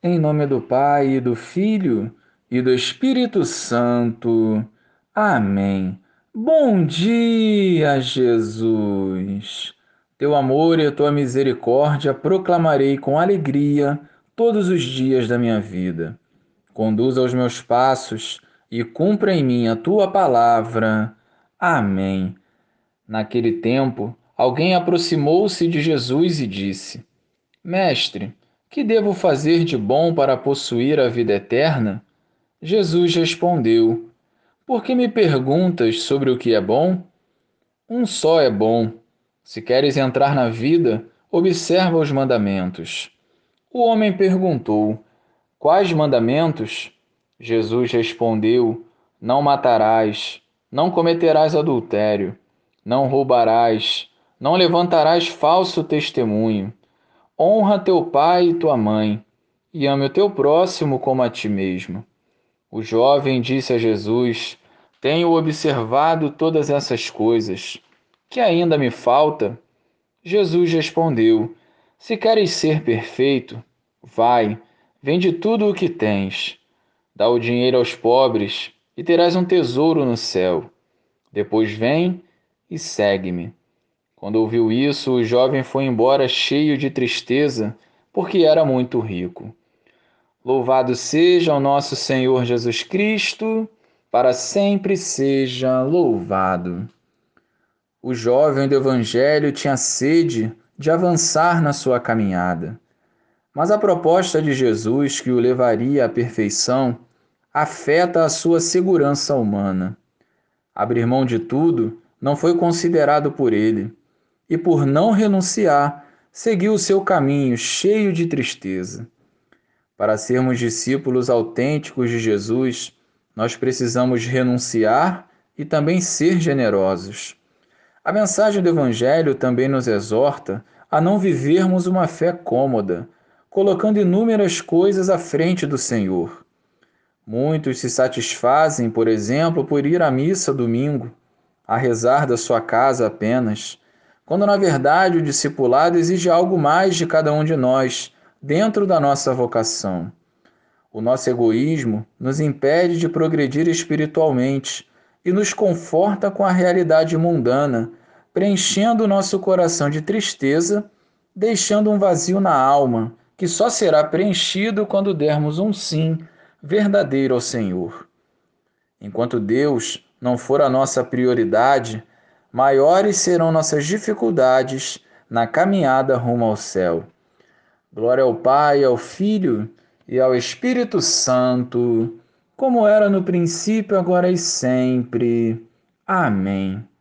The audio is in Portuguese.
Em nome do Pai, e do Filho e do Espírito Santo. Amém. Bom dia, Jesus. Teu amor e a tua misericórdia proclamarei com alegria todos os dias da minha vida. Conduza os meus passos e cumpra em mim a tua palavra. Amém. Naquele tempo, alguém aproximou-se de Jesus e disse: Mestre, que devo fazer de bom para possuir a vida eterna? Jesus respondeu: Por que me perguntas sobre o que é bom? Um só é bom. Se queres entrar na vida, observa os mandamentos. O homem perguntou: Quais mandamentos? Jesus respondeu: Não matarás, não cometerás adultério, não roubarás, não levantarás falso testemunho Honra teu pai e tua mãe, e ame o teu próximo como a ti mesmo. O jovem disse a Jesus: Tenho observado todas essas coisas. Que ainda me falta? Jesus respondeu: Se queres ser perfeito, vai, vende tudo o que tens, dá o dinheiro aos pobres e terás um tesouro no céu. Depois vem e segue-me. Quando ouviu isso, o jovem foi embora cheio de tristeza, porque era muito rico. Louvado seja o nosso Senhor Jesus Cristo, para sempre seja louvado. O jovem do Evangelho tinha sede de avançar na sua caminhada. Mas a proposta de Jesus, que o levaria à perfeição, afeta a sua segurança humana. Abrir mão de tudo não foi considerado por ele e, por não renunciar, seguiu o seu caminho cheio de tristeza. Para sermos discípulos autênticos de Jesus, nós precisamos renunciar e também ser generosos. A mensagem do Evangelho também nos exorta a não vivermos uma fé cômoda, colocando inúmeras coisas à frente do Senhor. Muitos se satisfazem, por exemplo, por ir à missa domingo, a rezar da sua casa apenas, quando na verdade o discipulado exige algo mais de cada um de nós, dentro da nossa vocação. O nosso egoísmo nos impede de progredir espiritualmente e nos conforta com a realidade mundana, preenchendo o nosso coração de tristeza, deixando um vazio na alma, que só será preenchido quando dermos um sim verdadeiro ao Senhor. Enquanto Deus não for a nossa prioridade, maiores serão nossas dificuldades na caminhada rumo ao céu. Glória ao Pai, ao Filho e ao Espírito Santo, como era no princípio, agora e sempre. Amém.